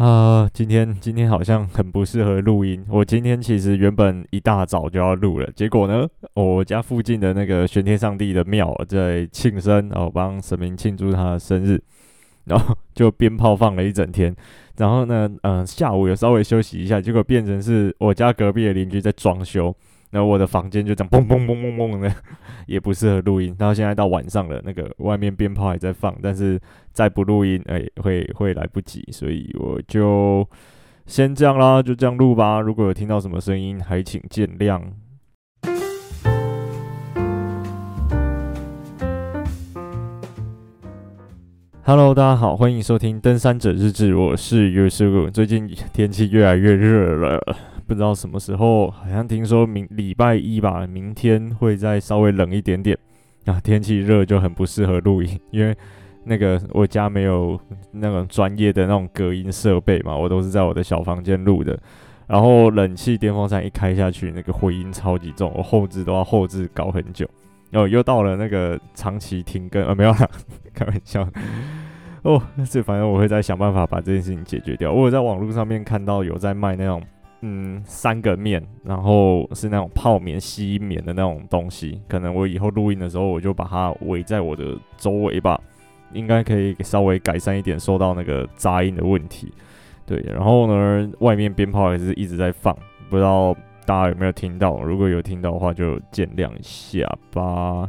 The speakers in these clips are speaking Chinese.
啊，今天今天好像很不适合录音。我今天其实原本一大早就要录了，结果呢，我家附近的那个玄天上帝的庙在庆生，哦帮神明庆祝他的生日，然后就鞭炮放了一整天。然后呢，嗯、下午有稍微休息一下，结果变成是我家隔壁的邻居在装修。然后我的房间就这样嘣嘣嘣嘣嘣的，也不适合录音。然后现在到晚上了，那个外面鞭炮还在放，但是再不录音，哎，会会来不及，所以我就先这样啦，就这样录吧。如果有听到什么声音，还请见谅。Hello，大家好，欢迎收听《登山者日志》，我是 y u s u。最近天气越来越热了。不知道什么时候，好像听说明礼拜一吧，明天会再稍微冷一点点啊。天气热就很不适合录音，因为那个我家没有那种专业的那种隔音设备嘛，我都是在我的小房间录的。然后冷气电风扇一开下去，那个回音超级重，我后置都要后置搞很久。然后又到了那个长期停更啊，没有啦，开玩笑。哦，这反正我会再想办法把这件事情解决掉。我有在网络上面看到有在卖那种。嗯，三个面，然后是那种泡棉、吸棉的那种东西。可能我以后录音的时候，我就把它围在我的周围吧，应该可以稍微改善一点受到那个杂音的问题。对，然后呢，外面鞭炮还是一直在放，不知道大家有没有听到？如果有听到的话，就见谅一下吧。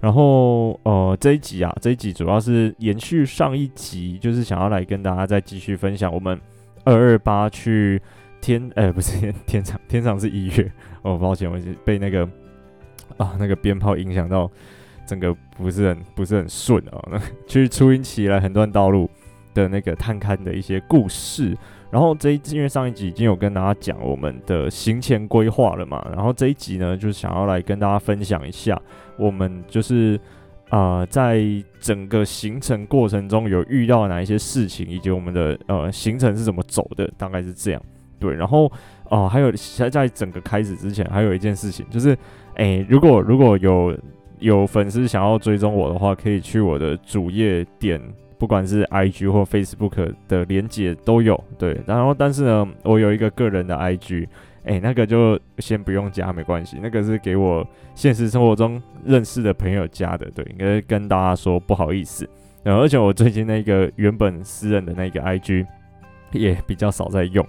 然后呃，这一集啊，这一集主要是延续上一集，就是想要来跟大家再继续分享我们二二八去。天，哎、欸，不是天，天场，天长是一月。哦，抱歉，我被那个啊，那个鞭炮影响到，整个不是很不是很顺啊。那 去初音奇来横断道路的那个探勘的一些故事。然后这一集，因为上一集已经有跟大家讲我们的行前规划了嘛，然后这一集呢，就是想要来跟大家分享一下，我们就是啊、在整个行程过程中有遇到哪一些事情，以及我们的呃行程是怎么走的，大概是这样。对，然后哦、还有在在整个开始之前，还有一件事情，就是，诶，如果如果有有粉丝想要追踪我的话，可以去我的主页点，不管是 IG 或 Facebook 的连接都有。对，然后但是呢，我有一个个人的 IG，诶，那个就先不用加，没关系，那个是给我现实生活中认识的朋友加的。对，应该跟大家说不好意思。然后而且我最近那个原本私人的那个 IG 也比较少在用。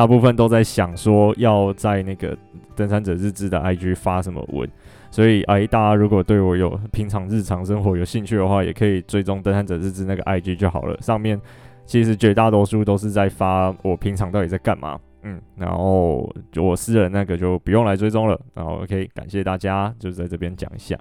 大部分都在想说要在那个登山者日志的 IG 发什么文，所以哎，大家如果对我有平常日常生活有兴趣的话，也可以追踪登山者日志那个 IG 就好了。上面其实绝大多数都是在发我平常到底在干嘛，嗯，然后我私人那个就不用来追踪了。然后 OK，感谢大家，就在这边讲一下。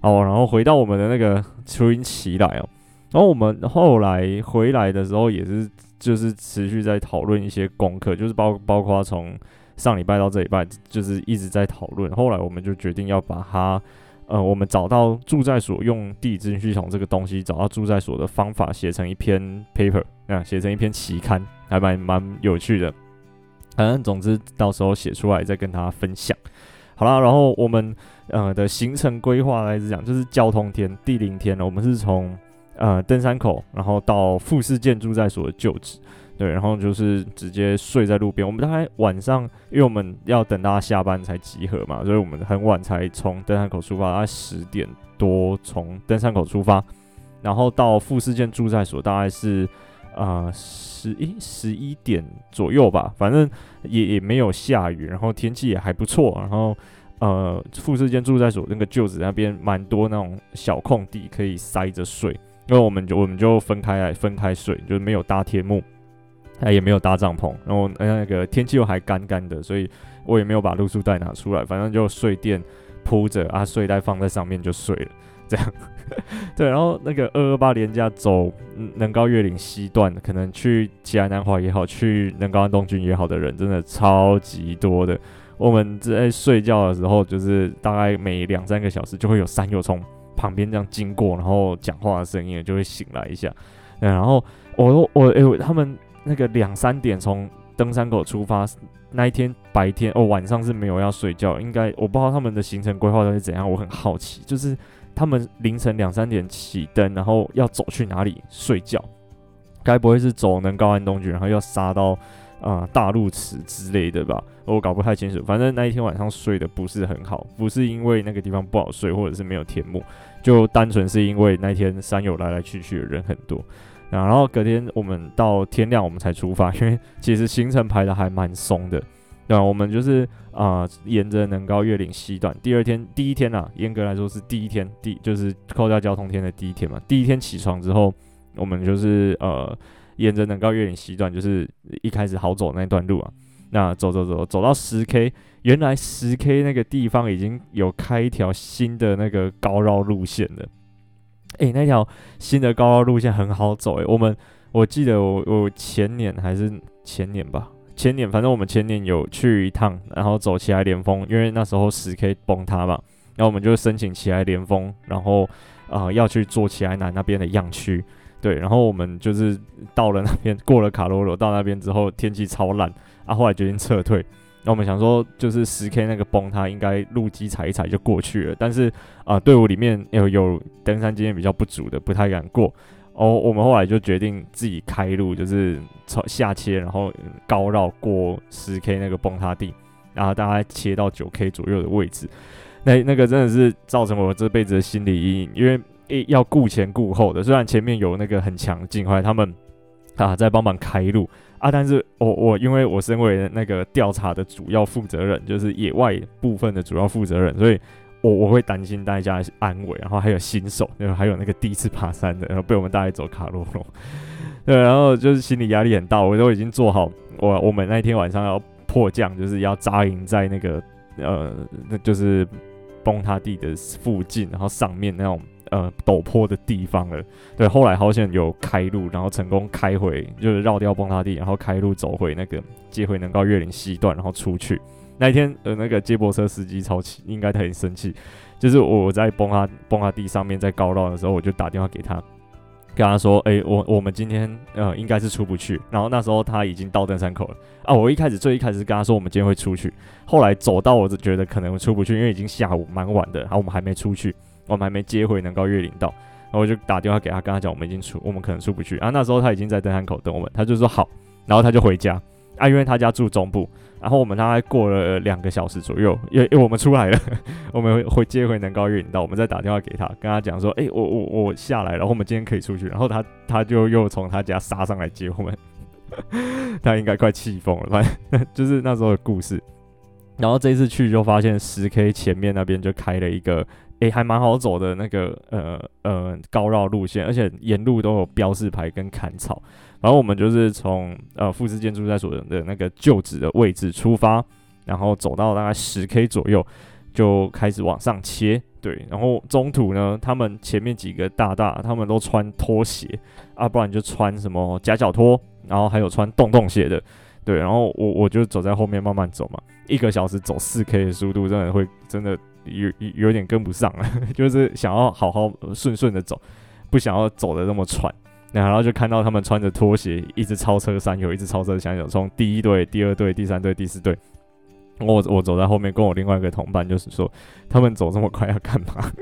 哦，然后回到我们的那个出云奇来哦，然后我们后来回来的时候也是。就是持续在讨论一些功课，就是包包括从上礼拜到这礼拜，就是一直在讨论。后来我们就决定要把它，呃，我们找到住在所用地资讯系统这个东西，找到住在所的方法，写成一篇 paper，啊，写成一篇期刊，还蛮蛮有趣的。反正总之到时候写出来再跟大家分享。好啦，然后我们呃的行程规划来讲，就是交通天、地灵天了，我们是从。呃，登山口，然后到富士见驻在所的旧址，对，然后就是直接睡在路边。我们大概晚上，因为我们要等大家下班才集合嘛，所以我们很晚才从登山口出发，大概十点多从登山口出发，然后到富士见驻在所大概是呃十一十一点左右吧，反正也也没有下雨，然后天气也还不错，然后呃富士见住在所那个旧址那边蛮多那种小空地可以塞着睡。因为我们就我们就分开来分开睡，就是没有搭天幕，哎也没有搭帐篷，然后那个天气又还干干的，所以我也没有把露宿袋拿出来，反正就睡垫铺着啊，睡袋放在上面就睡了，这样。对，然后那个二二八连假走能高越岭西段，可能去奇莱南华也好，去能高安东军也好的人，真的超级多的。我们在睡觉的时候，就是大概每两三个小时就会有山友从。旁边这样经过，然后讲话的声音就会醒来一下。嗯，然后我我哎、欸，他们那个两三点从登山口出发，那一天白天哦，晚上是没有要睡觉，应该我不知道他们的行程规划都是怎样，我很好奇，就是他们凌晨两三点起登，然后要走去哪里睡觉？该不会是走能高安东郡，然后要杀到啊、大路池之类的吧？我搞不太清楚。反正那一天晚上睡得不是很好，不是因为那个地方不好睡，或者是没有天幕，就单纯是因为那天山友来来去去的人很多。然后隔天我们到天亮我们才出发，因为其实行程排得还蛮松的。对，我们就是啊、沿着能高越岭西段。第二天，第一天啊，严格来说是第一天，第就是扣掉交通天的第一天嘛。第一天起床之后，我们就是呃，沿着能高越岭西段，就是一开始好走那段路啊。那走走走，走到十 K，原来十 K 那个地方已经有开一条新的那个高绕路线了。诶，那条新的高绕路线很好走诶，我们我记得我我前年还是前年吧。前年，反正我们前年有去一趟，然后走奇莱连峰，因为那时候十 K 崩塌嘛，然后我们就申请奇莱连峰，然后啊、要去做奇莱南那边的样区，对，然后我们就是到了那边，过了卡罗罗到那边之后，天气超烂，啊，后来决定撤退，那我们想说就是十 K 那个崩塌应该路基踩一踩就过去了，但是啊、队伍里面有有登山经验比较不足的，不太敢过。哦，我们后来就决定自己开路，就是从下切，然后高绕过十 K 那个崩塌地，然后大概切到九 K 左右的位置。那那个真的是造成我这辈子的心理阴影，因为诶要顾前顾后的，虽然前面有那个很强劲，后来他们啊在帮忙开路啊，但是我我因为我身为那个调查的主要负责人，就是野外部分的主要负责人，所以。我我会担心大家安危，然后还有新手，然后还有那个第一次爬山的，然后被我们带走卡罗罗，对，然后就是心理压力很大，我都已经做好，我我们那天晚上要迫降，就是要扎营在那个呃，那就是崩塌地的附近，然后上面那种呃陡坡的地方了。对，后来好险有开路，然后成功开回，就是绕掉崩塌地，然后开路走回那个接回能高越岭西段，然后出去。那一天，呃，那个接驳车司机超气，应该他很生气。就是我在崩塌崩塌地上面在高绕的时候，我就打电话给他，跟他说：“哎、我我们今天呃应该是出不去。”然后那时候他已经到登山口了啊。我一开始最一开始跟他说我们今天会出去，后来走到我就觉得可能出不去，因为已经下午蛮晚的，然后我们还没出去，我们还没接回能高越岭道，然后我就打电话给他，跟他讲我们已经出，我们可能出不去啊。那时候他已经在登山口等我们，他就说好，然后他就回家啊，因为他家住中部。然后我们大概过了两个小时左右，因为我们出来了，我们会接回能高越岭道，我们再打电话给他，跟他讲说，哎，我我我下来了，然后我们今天可以出去。然后他他就又从他家杀上来接我们，他应该快气疯了，反正 就是那时候的故事。然后这一次去就发现十 K 前面那边就开了一个，哎，还蛮好走的那个呃呃高绕路线，而且沿路都有标示牌跟砍草。然后我们就是从呃富士建筑在所的那个旧址的位置出发，然后走到大概十 K 左右，就开始往上切。对，然后中途呢，他们前面几个大大他们都穿拖鞋啊，不然就穿什么夹脚拖，然后还有穿洞洞鞋的。对，然后我我就走在后面慢慢走嘛，一个小时走四 K 的速度，真的会真的有有点跟不上了，就是想要好好顺顺的走，不想要走的那么喘。然后就看到他们穿着拖鞋，一直超车三友，一直超车山友，从第一队、第二队、第三队、第四队。我我走在后面，跟我另外一个同伴就是说，他们走这么快要干嘛？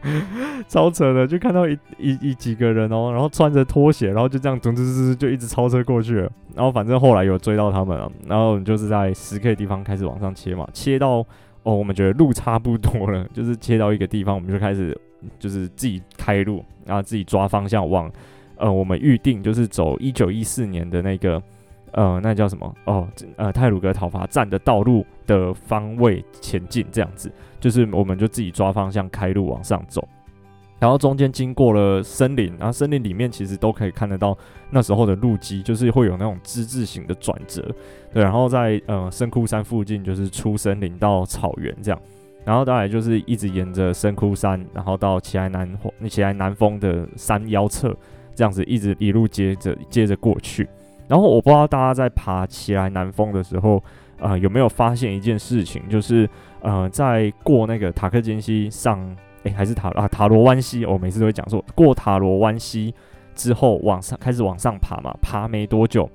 超扯的，就看到一一一几个人哦，然后穿着拖鞋，然后就这样噔噔噔就一直超车过去了。然后反正后来有追到他们了，然后就是在十 K 地方开始往上切嘛，切到哦，我们觉得路差不多了，就是切到一个地方，我们就开始就是自己开路，然后自己抓方向往。呃，我们预定就是走一九一四年的那个，呃，那叫什么？哦，呃，泰鲁格讨伐战的道路的方位前进，这样子，就是我们就自己抓方向开路往上走，然后中间经过了森林，然后森林里面其实都可以看得到那时候的路基，就是会有那种之字形的转折，对，然后在呃深窟山附近就是出森林到草原这样，然后当然就是一直沿着深窟山，然后到奇莱南奇莱南峰的山腰侧。这样子一直一路接着接着过去，然后我不知道大家在爬奇莱南峰的时候，呃，有没有发现一件事情，就是呃，在过那个塔克金溪上，诶，还是塔啊塔罗湾溪，我每次都会讲错，过塔罗湾溪之后往上开始往上爬嘛，爬没多久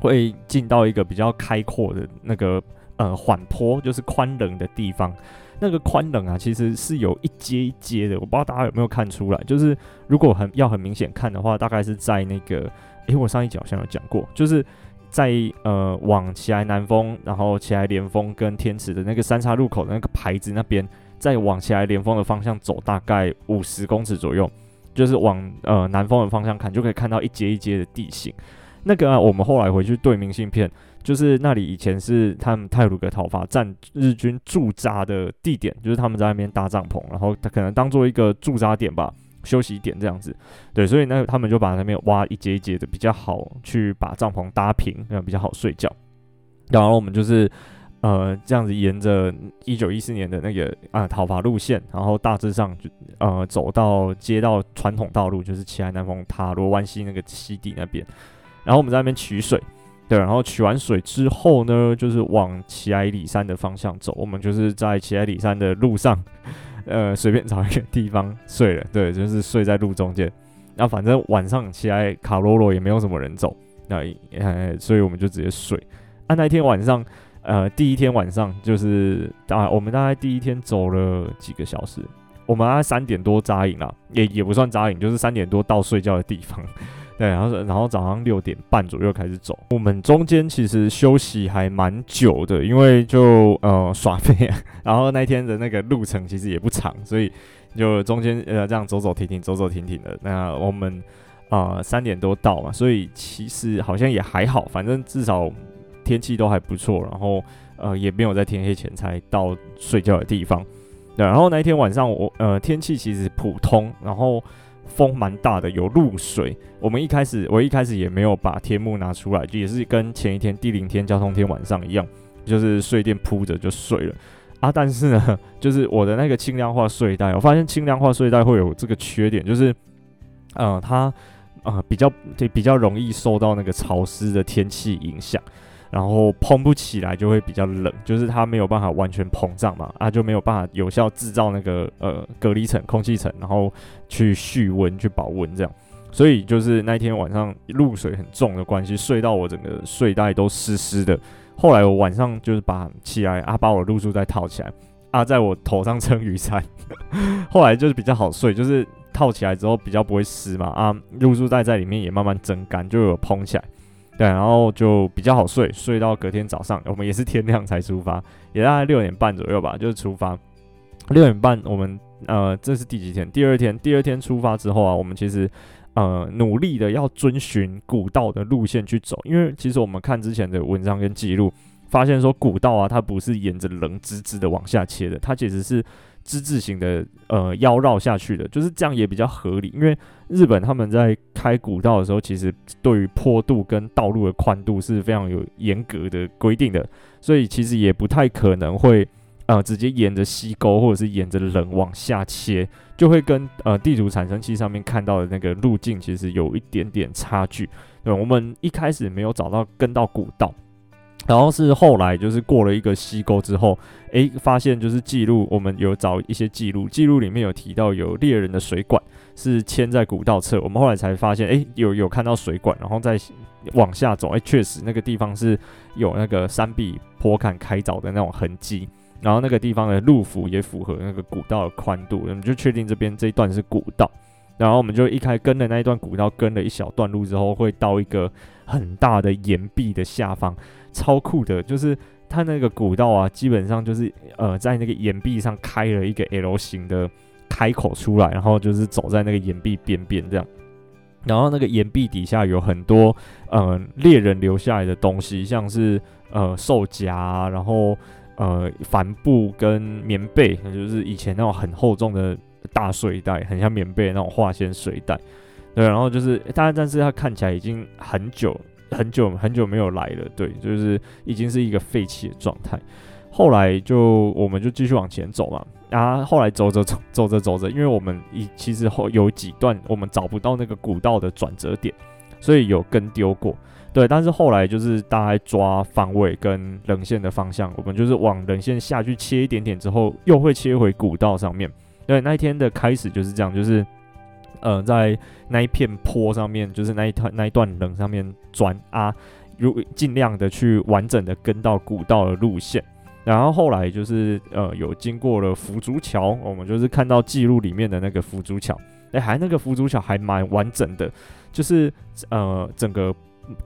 会进到一个比较开阔的那个呃缓坡，就是宽冷的地方。那个宽冷啊，其实是有一阶一阶的，我不知道大家有没有看出来。就是如果很要很明显看的话，大概是在那个诶，我上一集好像有讲过，就是在呃往奇莱南峰，然后奇莱连峰跟天池的那个三岔路口的那个牌子那边，再往起来连峰的方向走，大概五十公尺左右，就是往呃南峰的方向看，就可以看到一阶一阶的地形。那个、我们后来回去对明信片，就是那里以前是他们泰鲁阁讨伐战日军驻扎的地点，就是他们在那边搭帐篷，然后他可能当做一个驻扎点吧，休息点这样子。对，所以那他们就把那边挖一节一节的比较好，去把帐篷搭平，那样比较好睡觉。然后我们就是呃这样子沿着一九一四年的那个啊讨伐路线，然后大致上就呃走到接到传统道路，就是奇莱南峰塔罗湾溪那个溪底那边。然后我们在那边取水，对，然后取完水之后呢，就是往奇埃里山的方向走。我们就是在奇埃里山的路上，呃，随便找一个地方睡了，对，就是睡在路中间。那反正晚上起来卡罗罗也没有什么人走，那呃，所以我们就直接睡。啊，那天晚上，呃，第一天晚上就是啊，我们大概第一天走了几个小时，我们大概三点多扎营了，也也不算扎营，就是三点多到睡觉的地方。对，然后然后早上六点半左右开始走。我们中间其实休息还蛮久的，因为就呃 耍废。然后那天的那个路程其实也不长，所以就中间呃这样走走停停，走走停停的。那我们啊、三点多到嘛，所以其实好像也还好，反正至少天气都还不错。然后呃也没有在天黑前才到睡觉的地方。对，然后那一天晚上我呃天气其实普通，然后。风蛮大的，有露水。我们一开始，我一开始也没有把天幕拿出来，就也是跟前一天第零天交通天晚上一样，就是睡垫铺着就睡了啊。但是呢，就是我的那个轻量化睡袋，我发现轻量化睡袋会有这个缺点，就是呃，它呃比较对比较容易受到那个潮湿的天气影响。然后膨不起来就会比较冷，就是它没有办法完全膨胀嘛，啊就没有办法有效制造那个呃隔离层、空气层，然后去蓄温、去保温这样。所以就是那天晚上露水很重的关系，睡到我整个睡袋都湿湿的。后来我晚上就是把起来啊，把我露宿袋套起来啊，在我头上撑雨伞，后来就是比较好睡，就是套起来之后比较不会湿嘛啊，露宿袋在里面也慢慢蒸干，就有膨起来。对，然后就比较好睡，睡到隔天早上，我们也是天亮才出发，也大概六点半左右吧，就是出发。六点半，我们呃，这是第几天？第二天，第二天出发之后啊，我们其实呃努力的要遵循古道的路线去走，因为其实我们看之前的文章跟记录，发现说古道啊，它不是沿着棱直直的往下切的，它其实是。之字形的呃腰绕下去的，就是这样也比较合理。因为日本他们在开古道的时候，其实对于坡度跟道路的宽度是非常有严格的规定的，所以其实也不太可能会呃直接沿着溪沟或者是沿着棱往下切，就会跟呃地图产生器上面看到的那个路径其实有一点点差距。对，我们一开始没有找到跟到古道。然后是后来就是过了一个溪沟之后，诶，发现就是记录，我们有找一些记录，记录里面有提到有猎人的水管是牵在古道侧，我们后来才发现，诶，有有看到水管，然后再往下走，诶，确实那个地方是有那个山壁坡坎开凿的那种痕迹，然后那个地方的路幅也符合那个古道的宽度，我们就确定这边这一段是古道。然后我们就一开跟的那一段古道，跟了一小段路之后，会到一个很大的岩壁的下方，超酷的，就是它那个古道啊，基本上就是呃在那个岩壁上开了一个 L 型的开口出来，然后就是走在那个岩壁边边这样，然后那个岩壁底下有很多呃猎人留下来的东西，像是呃兽夹，然后呃帆布跟棉被，就是以前那种很厚重的。大睡袋很像棉被那种化纤睡袋，对，然后就是，但但是它看起来已经很久很久很久没有来了，对，就是已经是一个废弃的状态。后来就我们就继续往前走嘛，啊，后来走着走走着走着，因为我们一其实后有几段我们找不到那个古道的转折点，所以有跟丢过，对，但是后来就是大概抓方位跟棱线的方向，我们就是往棱线下去切一点点之后，又会切回古道上面。对，那一天的开始就是这样，就是，呃，在那一片坡上面，就是那一段那一段棱上面转啊，如尽量的去完整的跟到古道的路线，然后后来就是呃有经过了福竹桥，我们就是看到记录里面的那个福竹桥，哎，还那个浮竹桥还蛮完整的，就是呃整个。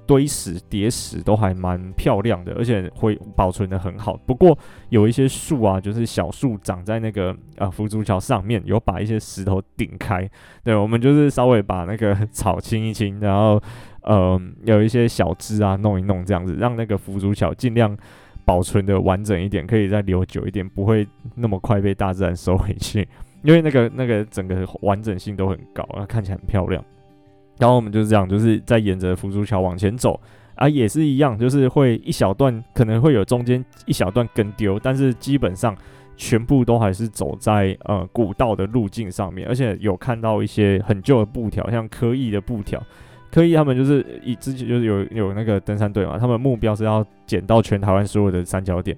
堆石叠石都还蛮漂亮的，而且会保存得很好。不过有一些树啊，就是小树长在那个呃浮竹桥上面，有把一些石头顶开。对，我们就是稍微把那个草清一清，然后呃有一些小枝啊弄一弄，这样子让那个浮竹桥尽量保存得完整一点，可以再留久一点，不会那么快被大自然收回去。因为那个那个整个完整性都很高，看起来很漂亮。然后我们就是这样，就是在沿着浮竹桥往前走。啊，也是一样，就是会一小段可能会有中间一小段跟丢，但是基本上全部都还是走在呃古道的路径上面，而且有看到一些很旧的布条，像科艺的布条，科艺他们就是以之前就是有有那个登山队嘛，他们目标是要捡到全台湾所有的三角点，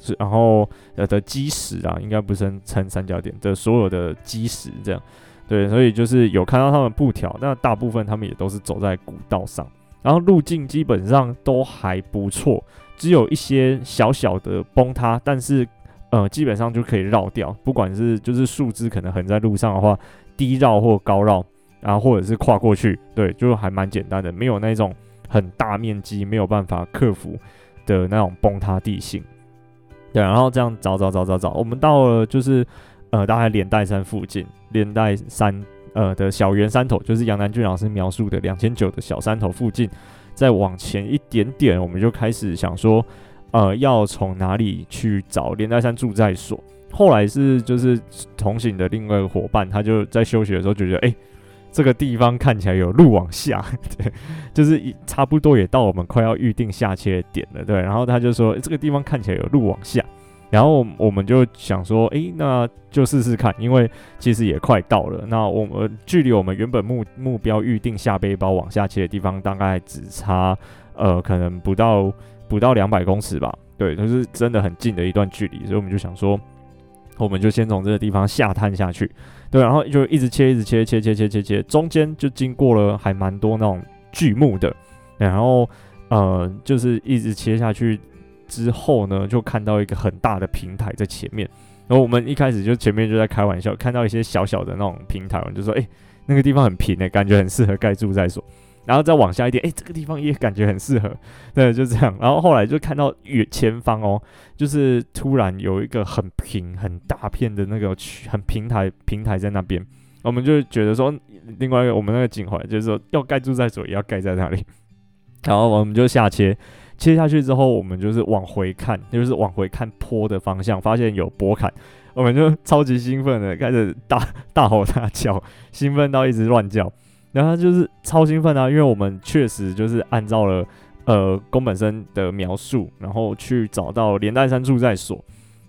是然后呃的基石啊，应该不是称三角点的所有的基石这样。对，所以就是有看到他们布条，那大部分他们也都是走在古道上，然后路径基本上都还不错，只有一些小小的崩塌，但是呃基本上就可以绕掉，不管是就是树枝可能横在路上的话，低绕或高绕，然后或者是跨过去，对，就还蛮简单的，没有那种很大面积没有办法克服的那种崩塌地形。对，然后这样找找找找找，我们到了就是。呃，大概莲袋山附近，连带山呃的小圆山头，就是杨南俊老师描述的两千九的小山头附近，再往前一点点，我们就开始想说，呃，要从哪里去找连带山住在所。后来是就是同行的另外一个伙伴，他就在休息的时候就觉得，哎、这个地方看起来有路往下，对，就是差不多也到我们快要预定下切点了，对。然后他就说，这个地方看起来有路往下。然后我们就想说，诶，那就试试看，因为其实也快到了。那我们距离我们原本目目标预定下背包往下切的地方，大概只差呃，可能不到不到两百公尺吧。对，就是真的很近的一段距离，所以我们就想说，我们就先从这个地方下探下去。对，然后就一直切，一直切，切切切切切，中间就经过了还蛮多那种巨木的，然后呃，就是一直切下去。之后呢，就看到一个很大的平台在前面，然后我们一开始就前面就在开玩笑，看到一些小小的那种平台，我们就说，哎、那个地方很平诶、感觉很适合盖住在所。然后再往下一点，哎、这个地方也感觉很适合，对，就这样。然后后来就看到远前方哦，就是突然有一个很平、很大片的那个，很平台平台在那边，我们就觉得说，另外一个我们那个景环就是说要盖住在所，也要盖在那里，然后我们就下切。切下去之后，我们就是往回看，就是往回看坡的方向，发现有驳坎，我们就超级兴奋的开始大大吼大叫，兴奋到一直乱叫。然后就是超兴奋啊，因为我们确实就是按照了呃宫本身的描述，然后去找到连带山住在所。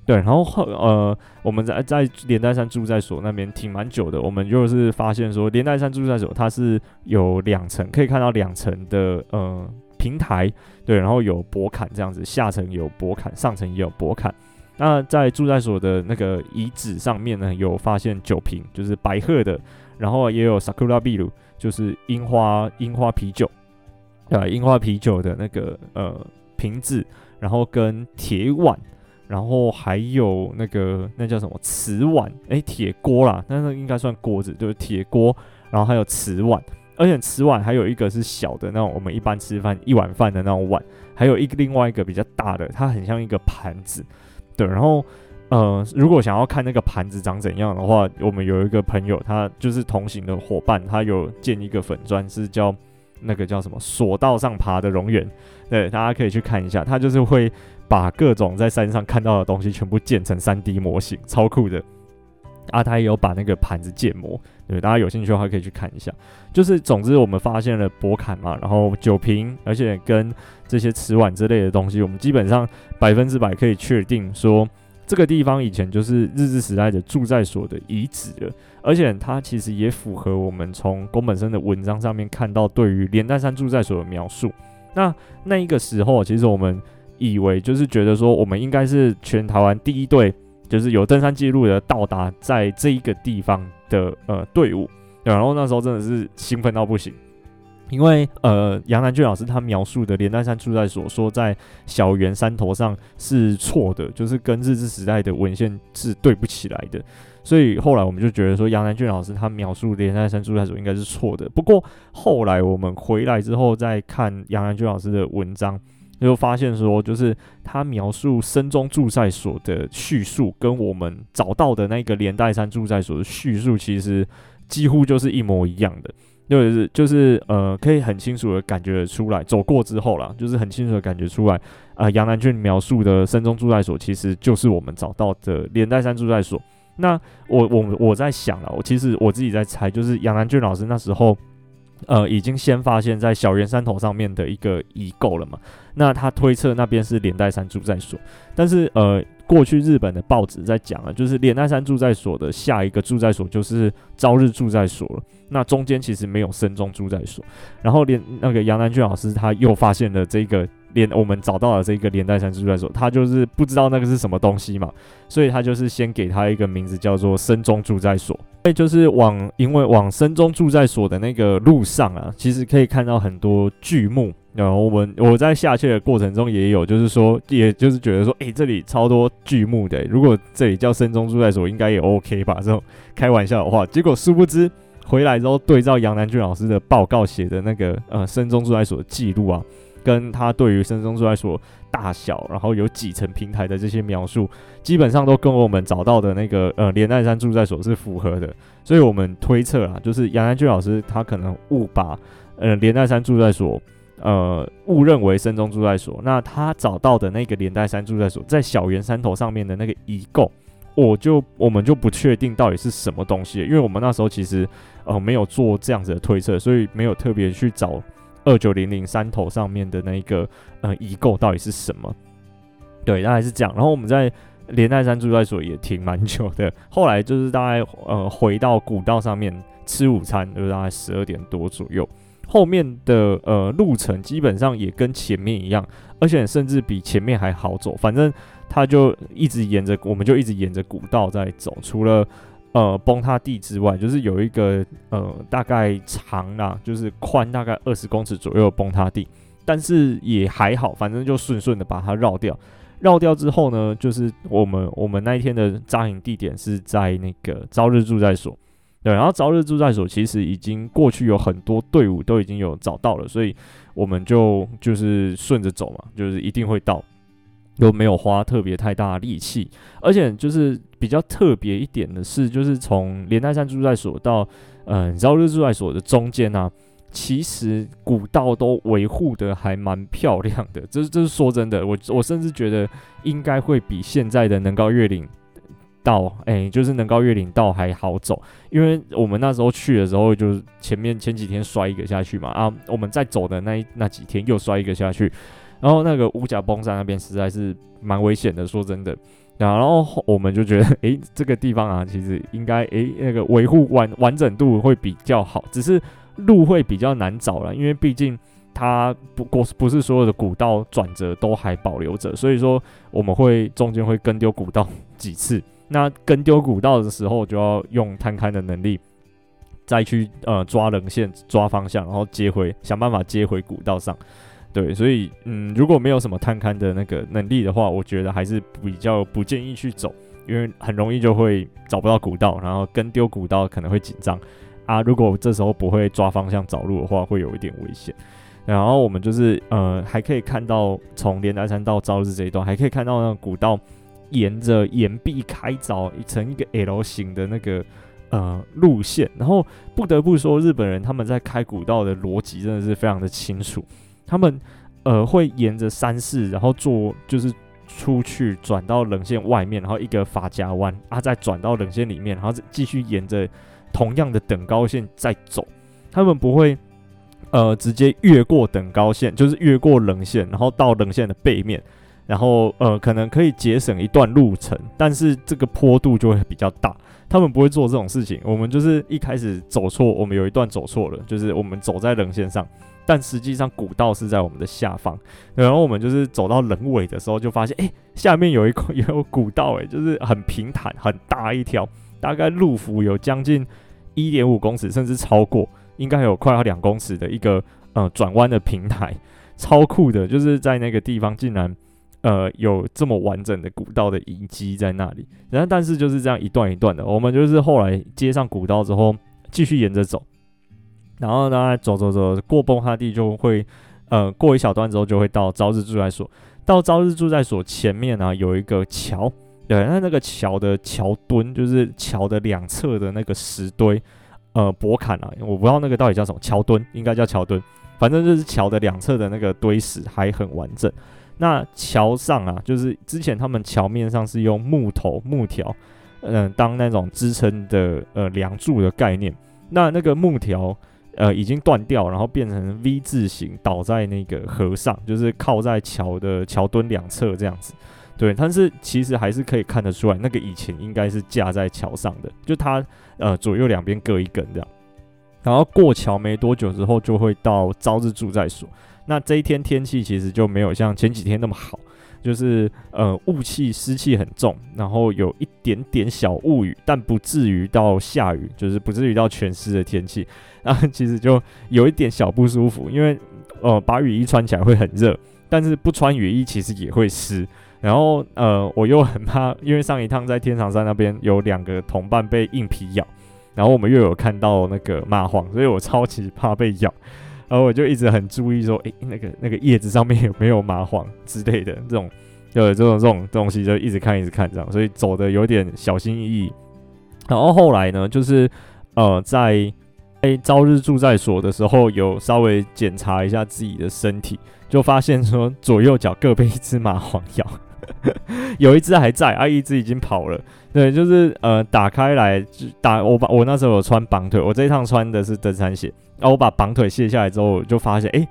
对，然后后呃我们在在连带山住在所那边停蛮久的，我们就是发现说连带山住在所它是有两层，可以看到两层的呃。平台对，然后有驳坎这样子，下层有驳坎，上层也有驳坎。那在住在所的那个遗址上面呢，有发现酒瓶，就是白鹤的，然后也有 Sakura Biru，就是樱花樱花啤酒，呃，樱花啤酒的那个呃瓶子，然后跟铁碗，然后还有那个那叫什么瓷碗，诶，铁锅啦，那那应该算锅子，就是铁锅，然后还有瓷碗。而且瓷碗还有一个是小的那种，我们一般吃饭一碗饭的那种碗，还有一个另外一个比较大的，它很像一个盘子，对。然后，呃，如果想要看那个盘子长怎样的话，我们有一个朋友，他就是同行的伙伴，他有建一个粉砖，是叫那个叫什么索道上爬的荣远，对，大家可以去看一下，他就是会把各种在山上看到的东西全部建成 3D 模型，超酷的。啊，他也有把那个盘子建模，对，大家有兴趣的话可以去看一下。就是，总之我们发现了博坎嘛，然后酒瓶，而且跟这些瓷碗之类的东西，我们基本上百分之百可以确定说，这个地方以前就是日治时代的住在所的遗址了。而且它其实也符合我们从宫本生的文章上面看到对于连带山住在所的描述。那那一个时候，其实我们以为就是觉得说，我们应该是全台湾第一队。就是有登山记录的到达在这一个地方的呃队伍，然后那时候真的是兴奋到不行，因为呃，杨南俊老师他描述的连带山住在所说在小圆山头上是错的，就是跟日治时代的文献是对不起来的，所以后来我们就觉得说杨南俊老师他描述连带山住在所应该是错的。不过后来我们回来之后再看杨南俊老师的文章，就发现说就是他描述深中驻在所的叙述跟我们找到的那个连带山驻在所的叙述其实几乎就是一模一样的。就是就是呃，可以很清楚的感觉出来，走过之后啦，就是很清楚的感觉出来，啊、杨南俊描述的深中驻在所，其实就是我们找到的连带山驻在所。那我我我在想了，我其实我自己在猜，就是杨南俊老师那时候，呃，已经先发现，在小圆山头上面的一个遗构了嘛，那他推测那边是连带山住在所，但是呃。过去日本的报纸在讲啊，就是连带山住在所的下一个住在所就是朝日住在所了。那中间其实没有深中住在所。然后连那个杨南俊老师他又发现了这个连我们找到了这个连带山住在所，他就是不知道那个是什么东西嘛，所以他就是先给他一个名字叫做深中住在所。所以就是往因为往深中住在所的那个路上啊，其实可以看到很多巨木。然后我们我在下切的过程中也有，就是说，也就是觉得说，诶，这里超多巨木的，如果这里叫深中住在所，应该也 OK 吧？这种开玩笑的话，结果殊不知回来之后，对照杨南俊老师的报告写的那个呃深中住在所的记录啊，跟他对于深中住在所大小，然后有几层平台的这些描述，基本上都跟我们找到的那个呃连带山住在所是符合的，所以我们推测啊，就是杨南俊老师他可能误把呃连带山住在所。呃，误认为深中住在所，那他找到的那个连带山住在所在小圆山头上面的那个遗构，我就我们就不确定到底是什么东西，因为我们那时候其实呃没有做这样子的推测，所以没有特别去找二九零零山头上面的那个呃遗构到底是什么。对，大概是这样。然后我们在连带山住在所也停蛮久的，后来就是大概呃回到古道上面吃午餐，就是大概十二点多左右。后面的呃路程基本上也跟前面一样，而且甚至比前面还好走。反正他就一直沿着，我们就一直沿着古道在走。除了呃崩塌地之外，就是有一个呃大概长啊，就是宽大概二十公尺左右的崩塌地，但是也还好，反正就顺顺的把它绕掉。绕掉之后呢，就是我们我们那一天的扎营地点是在那个朝日驻在所。对，然后朝日驻在所其实已经过去有很多队伍都已经有找到了，所以我们就就是顺着走嘛，就是一定会到，又没有花特别太大的力气，而且就是比较特别一点的是，就是从连带山住在所到嗯朝日驻在所的中间呢、啊，其实古道都维护得还蛮漂亮的，这这是说真的，我我甚至觉得应该会比现在的能高越岭。道哎、就是能高越岭道还好走，因为我们那时候去的时候，就是前面前几天摔一个下去嘛，啊，我们在走的那那几天又摔一个下去，然后那个五甲崩山那边实在是蛮危险的，说真的，然后我们就觉得，诶、这个地方啊，其实应该，诶、那个维护完完整度会比较好，只是路会比较难找了，因为毕竟它不过不是所有的古道转折都还保留着，所以说我们会中间会跟丢古道几次。那跟丢古道的时候，就要用探勘的能力，再去呃抓棱线、抓方向，然后接回，想办法接回古道上。对，所以嗯，如果没有什么探勘的那个能力的话，我觉得还是比较不建议去走，因为很容易就会找不到古道，然后跟丢古道可能会紧张啊。如果这时候不会抓方向找路的话，会有一点危险。然后我们就是呃，还可以看到从连带山到朝日这一段，还可以看到那个古道。沿着岩壁开凿成一个 L 型的那个呃路线，然后不得不说，日本人他们在开古道的逻辑真的是非常的清楚。他们呃会沿着山势，然后做就是出去转到冷线外面，然后一个发夹弯啊，再转到冷线里面，然后继续沿着同样的等高线再走。他们不会呃直接越过等高线，就是越过冷线，然后到冷线的背面。然后呃，可能可以节省一段路程，但是这个坡度就会比较大。他们不会做这种事情。我们就是一开始走错，我们有一段走错了，就是我们走在冷线上，但实际上古道是在我们的下方。然后我们就是走到棱尾的时候，就发现哎，下面有一块 有古道，哎，就是很平坦很大一条，大概路幅有将近一点五公尺，甚至超过。应该有快要两公尺的一个呃转弯的平台，超酷的，就是在那个地方竟然呃有这么完整的古道的遗迹在那里。然后但是就是这样一段一段的，我们就是后来接上古道之后继续沿着走，然后呢走走走过崩哈地就会呃过一小段之后就会到朝日住在所，到朝日住在所前面呢、有一个桥。对，那那个桥的桥墩，就是桥的两侧的那个石堆，呃，驳坎啊，我不知道那个到底叫什么，桥墩应该叫桥墩，反正就是桥的两侧的那个堆石还很完整。那桥上啊，就是之前他们桥面上是用木头木条，嗯、当那种支撑的呃梁柱的概念。那那个木条呃已经断掉，然后变成 V 字形倒在那个河上，就是靠在桥的桥墩两侧这样子。对，但是其实还是可以看得出来，那个以前应该是架在桥上的，就它呃左右两边各一根这样。然后过桥没多久之后，就会到朝日驻在所。那这一天天气其实就没有像前几天那么好，就是呃雾气湿气很重，然后有一点点小雾雨，但不至于到下雨，就是不至于到全湿的天气。然后其实就有一点小不舒服，因为呃把雨衣穿起来会很热，但是不穿雨衣其实也会湿。然后呃，我又很怕，因为上一趟在天长山那边有两个同伴被硬皮咬，然后我们又有看到那个蚂蟥，所以我超级怕被咬，然后我就一直很注意说，诶，那个那个叶子上面 有没有蚂蟥之类的这种，对，这种这种东西就一直看一直看这样，所以走的有点小心翼翼。然后后来呢，就是呃在诶朝日住在所的时候，有稍微检查一下自己的身体，就发现说左右脚各被一只蚂蟥咬。有一只还在，啊，一只已经跑了。对，就是呃，打开来就打我把我那时候有穿绑腿，我这一趟穿的是登山鞋。然后我把绑腿卸下来之后，就发现，哎，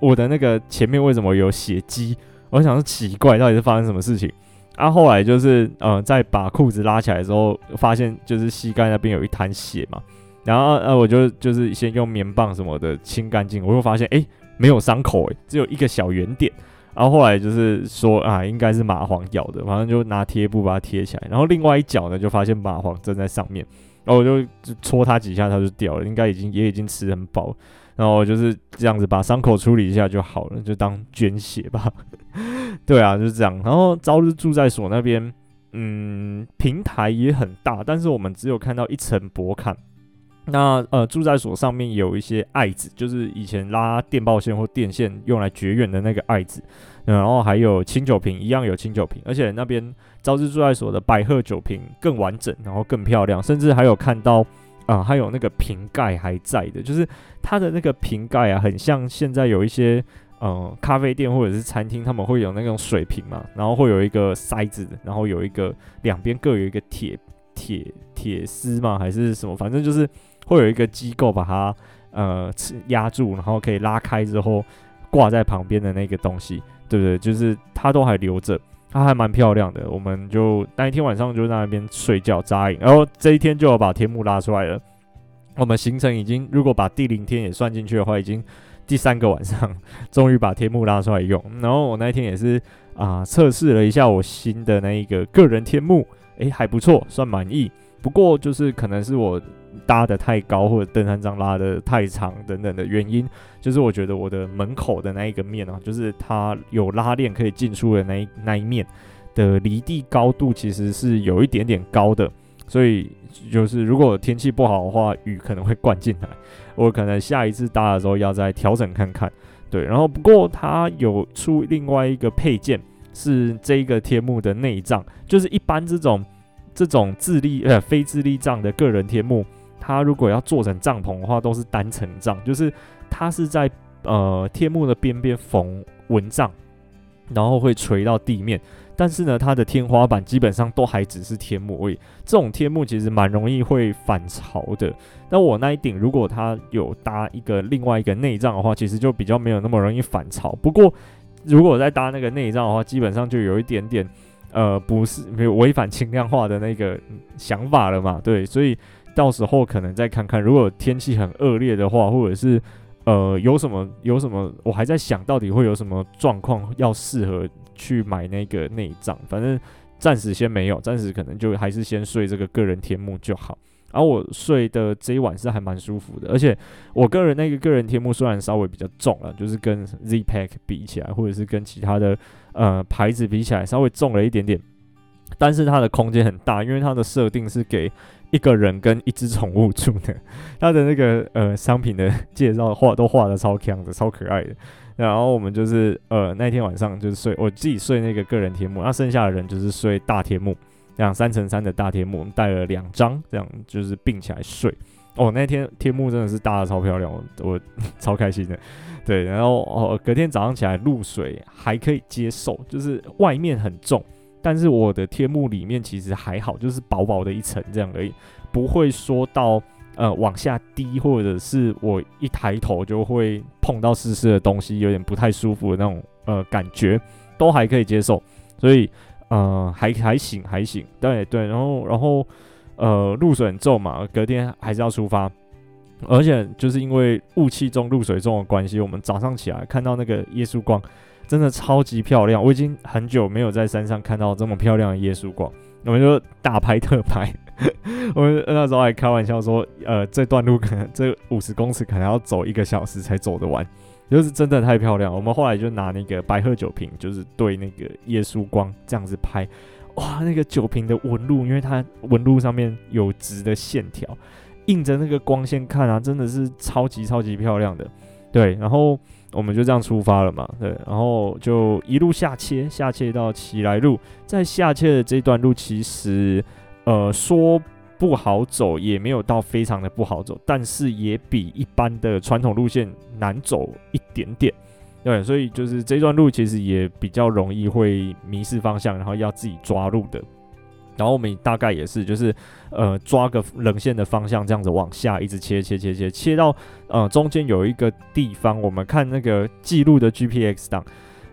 我的那个前面为什么有血迹？我想说奇怪，到底是发生什么事情？啊，后来就是呃，在把裤子拉起来之后，发现就是膝盖那边有一滩血嘛。然后呃，我就就是先用棉棒什么的清干净，我又发现，哎，没有伤口，哎，只有一个小圆点。然后后来就是说啊，应该是蚂蟥咬的，反正就拿贴布把它贴起来。然后另外一脚呢，就发现蚂蟥正在上面，然后我就戳它几下，它就掉了，应该已经也已经吃很饱。然后就是这样子把伤口处理一下就好了，就当捐血吧。对啊，就是这样。然后朝日住在所那边，嗯，平台也很大，但是我们只有看到一层薄坎。那呃，住在所上面有一些艾子，就是以前拉电报线或电线用来绝缘的那个艾子，然后还有清酒瓶，一样有清酒瓶，而且那边朝日驻在所的百鹤酒瓶更完整，然后更漂亮，甚至还有看到啊、还有那个瓶盖还在的，就是它的那个瓶盖啊，很像现在有一些呃咖啡店或者是餐厅，他们会有那种水瓶嘛，然后会有一个塞子，然后有一个两边各有一个铁铁铁丝嘛，还是什么，反正就是。会有一个机构把它呃压住，然后可以拉开之后挂在旁边的那个东西，对不对？就是它都还留着，它还蛮漂亮的。我们就那一天晚上就在那边睡觉扎营，然后这一天就要把天幕拉出来了。我们行程已经如果把第零天也算进去的话，已经第三个晚上，终于把天幕拉出来用。然后我那天也是啊、测试了一下我新的那一个个人天幕，诶，还不错，算满意。不过就是可能是我。搭得太高，或者登山杖拉得太长等等的原因，就是我觉得我的门口的那一个面啊，就是它有拉链可以进出的那一那一面的离地高度其实是有一点点高的，所以就是如果天气不好的话，雨可能会灌进来，我可能下一次搭的时候要再调整看看。对，然后不过它有出另外一个配件，是这个天幕的内帐，就是一般这种这种自立呃非自立帐的个人天幕。它如果要做成帐篷的话，都是单层帐，就是它是在呃天幕的边边缝蚊帐，然后会垂到地面。但是呢，它的天花板基本上都还只是天幕而已。这种天幕其实蛮容易会反潮的。那我那一顶如果它有搭一个另外一个内帐的话，其实就比较没有那么容易反潮。不过如果再搭那个内帐的话，基本上就有一点点呃不是没有违反轻量化的那个想法了嘛。对，所以。到时候可能再看看，如果天气很恶劣的话，或者是呃有什么有什么，我还在想到底会有什么状况要适合去买那个内脏。反正暂时先没有，暂时可能就还是先睡这个个人天幕就好。然后我睡的这一晚是还蛮舒服的，而且我个人那个个人天幕虽然稍微比较重了，就是跟 Z Pack 比起来，或者是跟其他的呃牌子比起来稍微重了一点点，但是它的空间很大，因为它的设定是给一个人跟一只宠物住的，它的那个呃商品的介绍画都画的超强的，超可爱的。然后我们就是呃那天晚上就是睡我自己睡那个个人天幕，那剩下的人就是睡大天幕。这样三乘三的大天幕，我们带了两张，这样就是并起来睡。哦，那天天幕真的是搭的超漂亮，我，我超开心的。对，然后哦，隔天早上起来露水还可以接受，就是外面很重，但是我的天幕里面其实还好，就是薄薄的一层这样而已，不会说到呃往下滴，或者是我一抬头就会碰到湿湿的东西，有点不太舒服的那种呃感觉，都还可以接受，所以。呃，还还行还行，对对，然后然后呃，露水很重嘛，隔天还是要出发，而且就是因为雾气重、露水重的关系，我们早上起来看到那个耶稣光，真的超级漂亮。我已经很久没有在山上看到这么漂亮的耶稣光，我们就大拍特拍。我们那时候还开玩笑说，呃，这段路可能这五十公尺可能要走一个小时才走得完。就是真的太漂亮，我们后来就拿那个白鹤酒瓶，就是对那个耶稣光这样子拍，哇，那个酒瓶的纹路，因为它纹路上面有直的线条，映着那个光线看啊，真的是超级超级漂亮的。对，然后我们就这样出发了嘛，对，然后就一路下切，下切到奇来路，在下切的这段路，其实呃说。不好走，也没有到非常的不好走，但是也比一般的传统路线难走一点点。对，所以就是这段路其实也比较容易会迷失方向，然后要自己抓路的。然后我们大概也是，就是呃抓个棱线的方向，这样子往下一直切切切切，切到呃中间有一个地方，我们看那个记录的 GPX 档。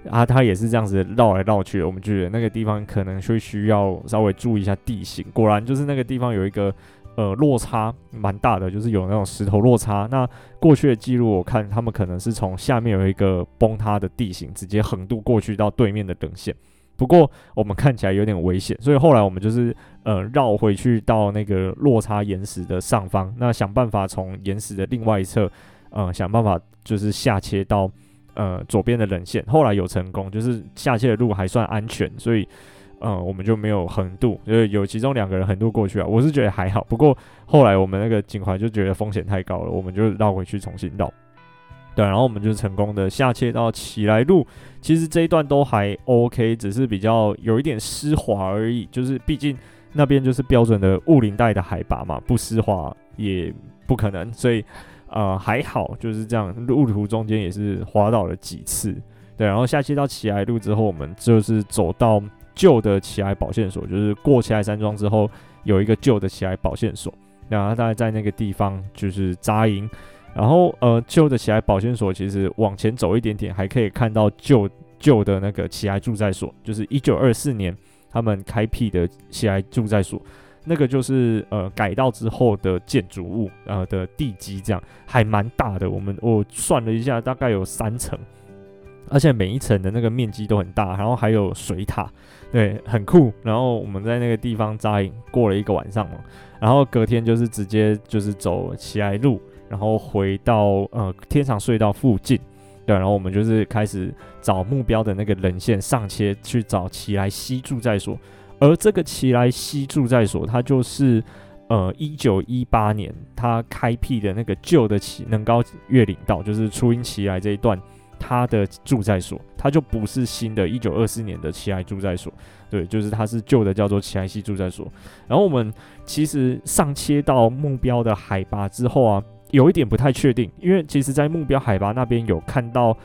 啊，它也是这样子绕来绕去，我们觉得那个地方可能会需要稍微注意一下地形。果然就是那个地方有一个呃落差蛮大的，就是有那种石头落差。那过去的记录我看他们可能是从下面有一个崩塌的地形，直接横渡过去到对面的等线。不过我们看起来有点危险，所以后来我们就是呃绕回去到那个落差岩石的上方，那想办法从岩石的另外一侧，呃想办法就是下切到。呃，左边的棱线后来有成功，就是下切的路还算安全，所以呃，我们就没有横渡，就是有其中两个人横渡过去啊。我是觉得还好，不过后来我们那个警怀就觉得风险太高了，我们就绕回去重新绕。对，然后我们就成功的下切到奇来路，其实这一段都还 OK，只是比较有一点湿滑而已，就是毕竟那边就是标准的雾林带的海拔嘛，不湿滑也不可能，所以。呃，还好，就是这样。路途中间也是滑倒了几次，对。然后下切到奇来路之后，我们就是走到旧的奇来保健所，就是过奇来山庄之后有一个旧的奇来保健所，然后大概在那个地方就是扎营。然后呃，旧的奇莱保健所其实往前走一点点，还可以看到旧旧的那个奇莱驻在所，就是一九二四年他们开辟的奇莱驻在所。那个就是呃改道之后的建筑物，呃的地基，这样还蛮大的。我们我算了一下，大概有三层，而且每一层的那个面积都很大，然后还有水塔，对，很酷。然后我们在那个地方扎营过了一个晚上嘛，然后隔天就是直接就是走奇莱路，然后回到呃天长隧道附近，对，然后我们就是开始找目标的那个棱线上切去找奇莱西住在所。而这个奇莱西住在所，它就是呃一九一八年它开辟的那个旧的奇能高越岭道，就是初音奇莱这一段它的住在所，它就不是新的一九二四年的奇莱驻在所，对，就是它是旧的叫做奇莱西住在所。然后我们其实上切到目标的海拔之后啊，有一点不太确定，因为其实在目标海拔那边有看到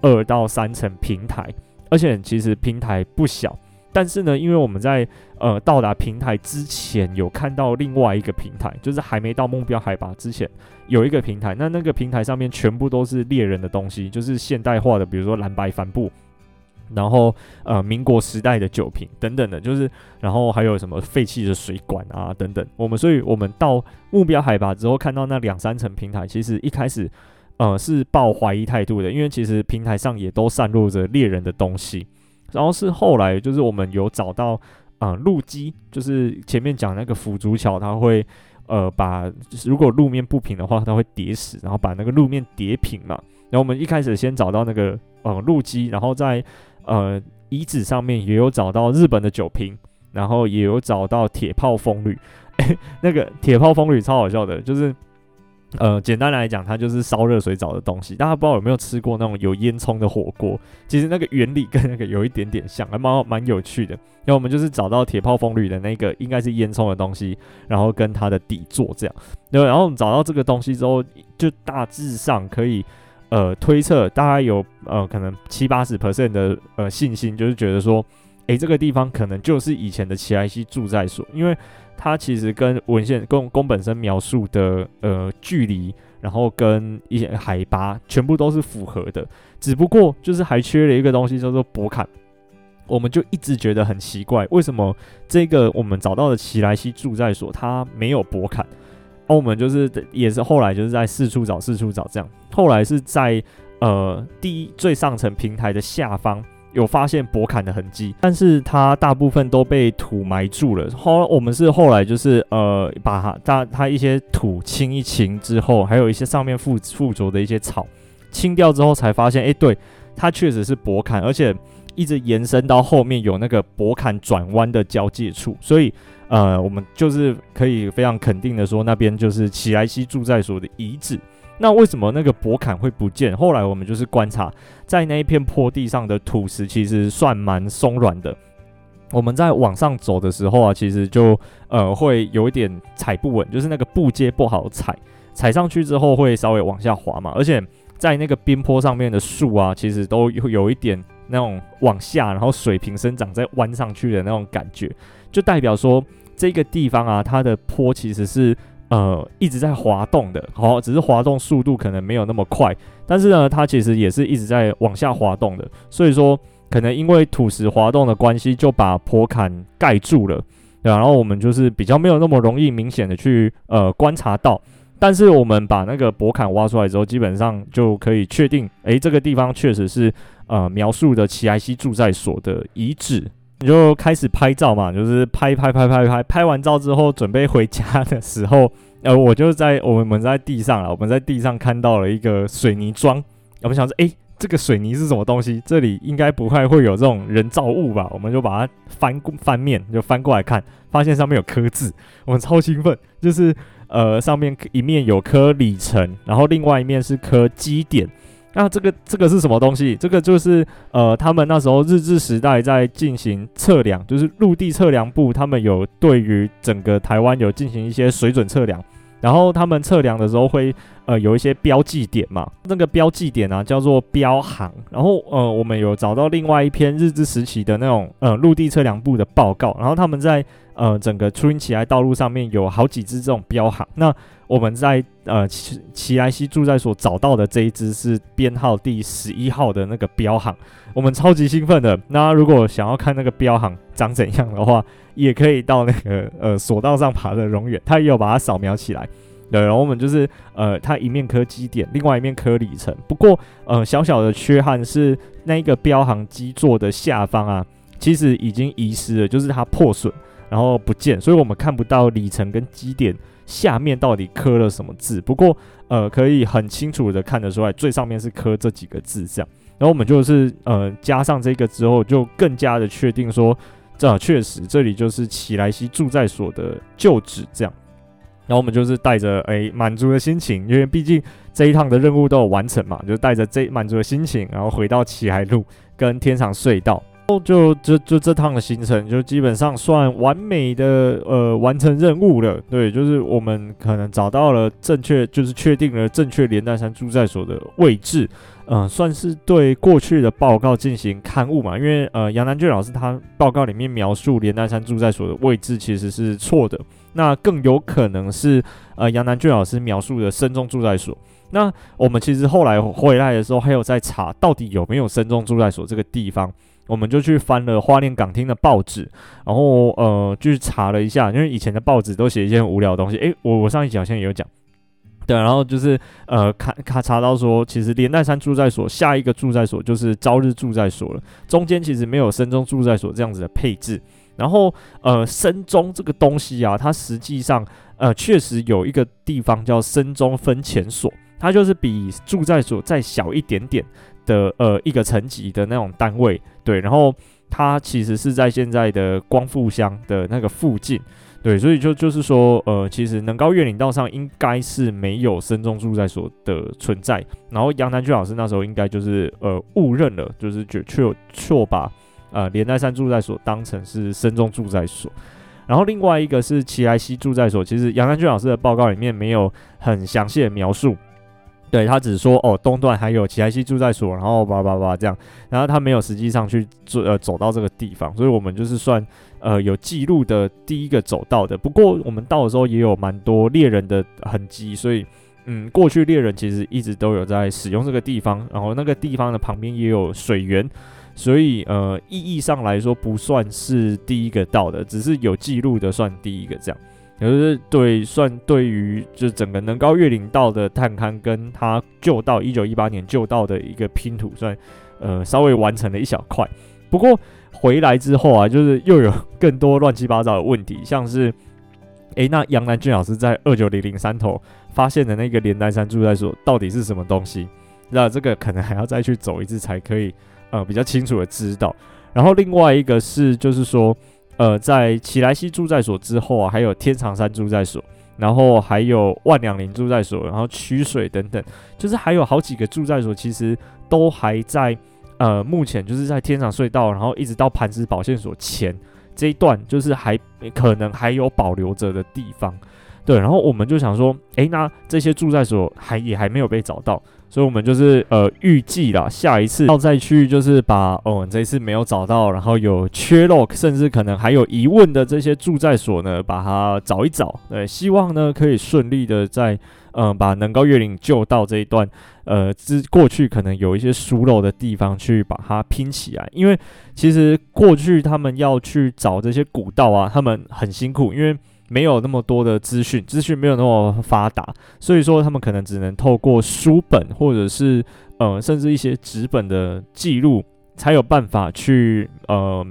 二到三层平台，而且其实平台不小。但是呢，因为我们在呃到达平台之前有看到另外一个平台，就是还没到目标海拔之前有一个平台，那那个平台上面全部都是猎人的东西，就是现代化的，比如说蓝白帆布，然后呃民国时代的酒瓶等等的，就是然后还有什么废弃的水管啊等等。我们所以我们到目标海拔之后看到那两三层平台，其实一开始呃是抱怀疑态度的，因为其实平台上也都散落着猎人的东西。然后是后来，就是我们有找到啊路基，就是前面讲那个辅助桥，它会呃把如果路面不平的话，它会叠死，然后把那个路面叠平嘛。然后我们一开始先找到那个呃路基，然后再呃遗址上面也有找到日本的酒瓶，然后也有找到铁炮风吕。那个铁炮风吕超好笑的，就是。呃，简单来讲，它就是烧热水澡的东西。大家不知道有没有吃过那种有烟囱的火锅？其实那个原理跟那个有一点点像，还蛮蛮有趣的。然后我们就是找到铁炮风吕的那个应该是烟囱的东西，然后跟它的底座这样。对，然后我们找到这个东西之后，就大致上可以呃推测，大概有呃可能七八十 percent 的呃信心，就是觉得说，诶，这个地方可能就是以前的奇莱西住在所，因为。它其实跟文献宫宫本身描述的呃距离，然后跟一些海拔全部都是符合的，只不过就是还缺了一个东西叫做博坎，我们就一直觉得很奇怪，为什么这个我们找到的奇莱西住在所它没有博坎？而我们就是也是后来就是在四处找四处找这样，后来是在呃第一最上层平台的下方。有发现驳坎的痕迹，但是它大部分都被土埋住了。后我们是后来就是呃把它它它一些土清一清之后，还有一些上面附附着的一些草清掉之后，才发现哎、对，它确实是驳坎，而且一直延伸到后面有那个驳坎转弯的交界处，所以呃我们就是可以非常肯定的说，那边就是奇莱西住在所的遗址。那为什么那个驳坎会不见？后来我们就是观察，在那一片坡地上的土石其实算蛮松软的。我们在往上走的时候啊，其实就呃会有一点踩不稳，就是那个步阶不好踩，踩上去之后会稍微往下滑嘛。而且在那个边坡上面的树啊，其实都有有一点那种往下，然后水平生长再弯上去的那种感觉，就代表说这个地方啊，它的坡其实是。呃，一直在滑动的，好，只是滑动速度可能没有那么快，但是呢，它其实也是一直在往下滑动的，所以说可能因为土石滑动的关系，就把坡坎盖住了，对，然后我们就是比较没有那么容易明显的去呃观察到，但是我们把那个坡坎挖出来之后，基本上就可以确定，诶，这个地方确实是呃描述的奇埃西住在所的遗址。你就开始拍照嘛，就是拍拍拍拍拍，拍完照之后准备回家的时候，呃，我就在我们在地上啊，我们在地上看到了一个水泥桩，我们想说，诶，这个水泥是什么东西？这里应该不会会有这种人造物吧？我们就把它翻过翻面，就翻过来看，发现上面有刻字，我们超兴奋，就是呃上面一面有刻里程，然后另外一面是刻基点。那这个这个是什么东西？这个就是呃，他们那时候日治时代在进行测量，就是陆地测量部，他们有对于整个台湾有进行一些水准测量，然后他们测量的时候会呃有一些标记点嘛，那个标记点啊叫做标航，然后呃我们有找到另外一篇日治时期的那种呃陆地测量部的报告，然后他们在呃整个初音奇来道路上面有好几只这种标航，那。我们在呃奇奇莱西住在所找到的这一只是编号第十一号的那个标航，我们超级兴奋的。那如果想要看那个标航长怎样的话，也可以到那个呃索道上爬的荣远，他也有把它扫描起来。对，然后我们就是呃，它一面刻基点，另外一面刻里程。不过呃，小小的缺憾是那一个标航基座的下方啊，其实已经遗失了，就是它破损，然后不见，所以我们看不到里程跟基点。下面到底刻了什么字？不过，呃，可以很清楚的看得出来，最上面是刻这几个字这样。然后我们就是呃加上这个之后，就更加的确定说，这确实这里就是奇莱西住在所的旧址这样。然后我们就是带着诶满足的心情，因为毕竟这一趟的任务都有完成嘛，就带着这满足的心情，然后回到奇海路跟天长隧道。就就就这趟的行程就基本上算完美的呃完成任务了，对，就是我们可能找到了正确，就是确定了正确连带山住在所的位置，嗯、算是对过去的报告进行勘误嘛，因为呃杨南俊老师他报告里面描述连带山住在所的位置其实是错的，那更有可能是呃杨南俊老师描述的深中驻在所，那我们其实后来回来的时候还有在查到底有没有深中驻在所这个地方。我们就去翻了花莲港厅的报纸，然后呃，去查了一下，因为以前的报纸都写一些很无聊的东西。诶，我我上一集好像也有讲，对，然后就是呃，看看查到说，其实连带山住在所下一个住在所就是朝日住在所了，中间其实没有深中驻在所这样子的配置。然后呃，深中这个东西啊，它实际上呃，确实有一个地方叫深中分遣所，它就是比驻在所再小一点点的呃一个层级的那种单位，对，然后它其实是在现在的光复乡的那个附近。对，所以就就是说，呃，其实能高月岭道上应该是没有深中驻在所的存在。然后杨南俊老师那时候应该就是呃误认了，就是就确确把呃连带山驻在所当成是深中住在所。然后另外一个是奇莱溪驻在所，其实杨南俊老师的报告里面没有很详细的描述。对，他只说哦，东段还有奇莱溪驻在所，然后叭叭叭这样，然后他没有实际上去做呃走到这个地方，所以我们就是算呃有记录的第一个走到的。不过我们到的时候也有蛮多猎人的痕迹，所以嗯，过去猎人其实一直都有在使用这个地方，然后那个地方的旁边也有水源，所以呃意义上来说不算是第一个到的，只是有记录的算第一个这样。也就是对，算对于就整个能高越岭道的探勘，跟他旧道一九一八年旧道的一个拼图，算呃稍微完成了一小块。不过回来之后啊，就是又有更多乱七八糟的问题，像是，诶、那杨南俊老师在二九零零山头发现的那个莲台山驻在所到底是什么东西？那这个可能还要再去走一次才可以呃比较清楚的知道。然后另外一个是就是说。呃，在奇莱西驻在所之后啊，还有天长山驻在所，然后还有万两林驻在所，然后曲水等等，就是还有好几个驻在所，其实都还在呃，目前就是在天长隧道，然后一直到磐石保线所前这一段，就是还可能还有保留着的地方。对，然后我们就想说，诶，那这些驻在所还也还没有被找到。所以，我们就是呃预计啦，下一次要再去，就是把哦这一次没有找到，然后有缺漏，甚至可能还有疑问的这些住在所呢，把它找一找。对，希望呢可以顺利的在嗯、把能高越岭旧道这一段呃之过去可能有一些疏漏的地方去把它拼起来。因为其实过去他们要去找这些古道啊，他们很辛苦，因为。没有那么多的资讯，资讯没有那么发达，所以说他们可能只能透过书本或者是呃，甚至一些纸本的记录，才有办法去呃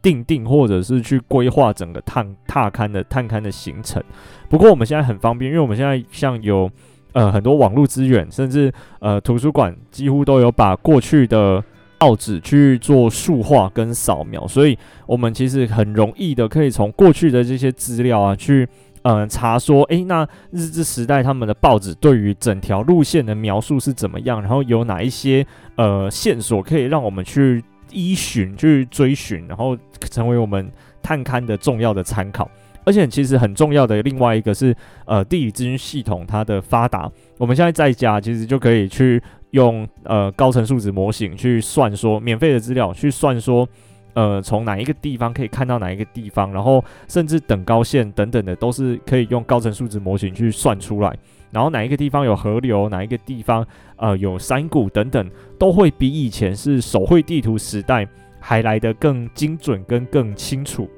定定或者是去规划整个探踏勘的探勘的行程。不过我们现在很方便，因为我们现在像有呃很多网络资源，甚至呃图书馆几乎都有把过去的。报纸去做数化跟扫描，所以我们其实很容易的可以从过去的这些资料啊，去嗯、查说，诶，那日治时代他们的报纸对于整条路线的描述是怎么样，然后有哪一些呃线索可以让我们去依循去追寻，然后成为我们探勘的重要的参考。而且其实很重要的另外一个是呃地理资讯系统它的发达，我们现在在家其实就可以去。用呃高层数值模型去算说免费的资料去算说呃从哪一个地方可以看到哪一个地方，然后甚至等高线等等的都是可以用高层数值模型去算出来，然后哪一个地方有河流，哪一个地方呃有山谷等等，都会比以前是手绘地图时代还来得更精准跟更清楚。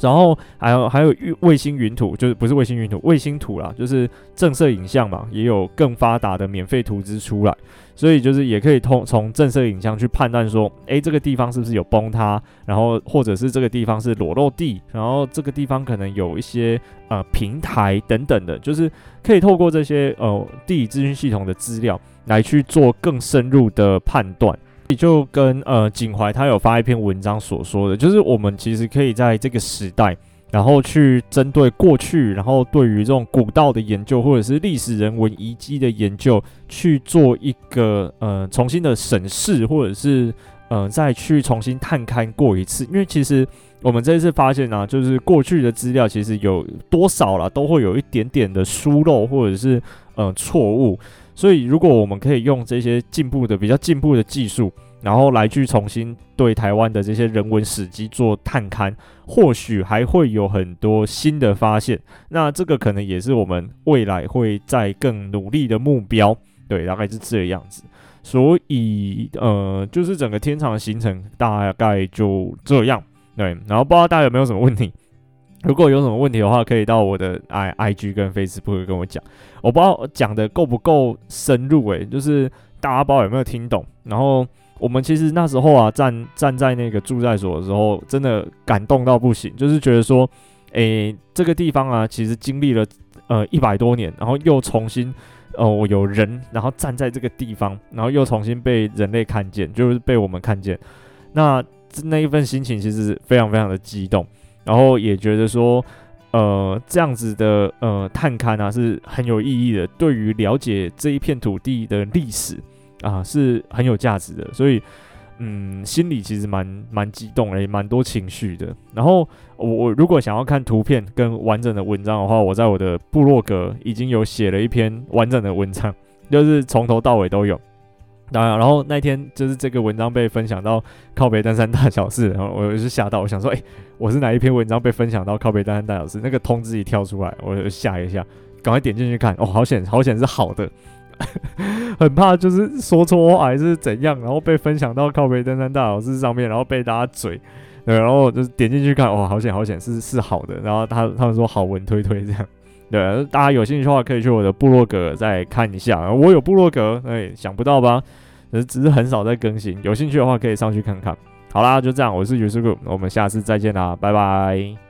然后还有还有卫星云图，就是不是卫星云图，卫星图啦，就是正色影像嘛，也有更发达的免费图资出来，所以就是也可以通从正色影像去判断说，诶，这个地方是不是有崩塌，然后或者是这个地方是裸露地，然后这个地方可能有一些呃平台等等的，就是可以透过这些呃地理资讯系统的资料来去做更深入的判断。就跟呃景怀他有发一篇文章所说的，就是我们其实可以在这个时代，然后去针对过去，然后对于这种古道的研究，或者是历史人文遗迹的研究，去做一个呃重新的审视，或者是呃再去重新探勘过一次。因为其实我们这一次发现呢、就是过去的资料其实有多少了，都会有一点点的疏漏，或者是呃错误。所以，如果我们可以用这些进步的、比较进步的技术，然后来去重新对台湾的这些人文史迹做探勘，或许还会有很多新的发现。那这个可能也是我们未来会再更努力的目标。对，大概是这样子。所以，呃，就是整个天长的行程大概就这样。对，然后不知道大家有没有什么问题？如果有什么问题的话，可以到我的 i i g 跟 Facebook 跟我讲。我不知道讲的够不够深入，诶，就是大家不知道有没有听懂。然后我们其实那时候啊，站站在那个住在所的时候，真的感动到不行，就是觉得说，诶，这个地方啊，其实经历了呃一百多年，然后又重新哦有人，然后站在这个地方，然后又重新被人类看见，就是被我们看见。那那一份心情其实非常非常的激动，然后也觉得说，呃，这样子的呃探勘啊是很有意义的，对于了解这一片土地的历史啊是很有价值的，所以。嗯，心里其实蛮蛮激动的，也蛮多情绪的。然后我我如果想要看图片跟完整的文章的话，我在我的部落格已经有写了一篇完整的文章，就是从头到尾都有。当然，然后那天就是这个文章被分享到靠北登山大小事，然后我就吓到，我想说，哎、我是哪一篇文章被分享到靠北登山大小事？那个通知一跳出来，我就吓一下，赶快点进去看。哦，好险，好险是好的。很怕就是说错话还是怎样，然后被分享到靠北登山大小事上面，然后被大家嘴，对，然后就是点进去看，哇，好险好险，是是好的，然后他他们说好文推推这样，对，大家有兴趣的话可以去我的部落格再看一下，我有部落格，哎，想不到吧？只是很少在更新，有兴趣的话可以上去看看。好啦，就这样，我是尤叔叔，我们下次再见啦，拜拜。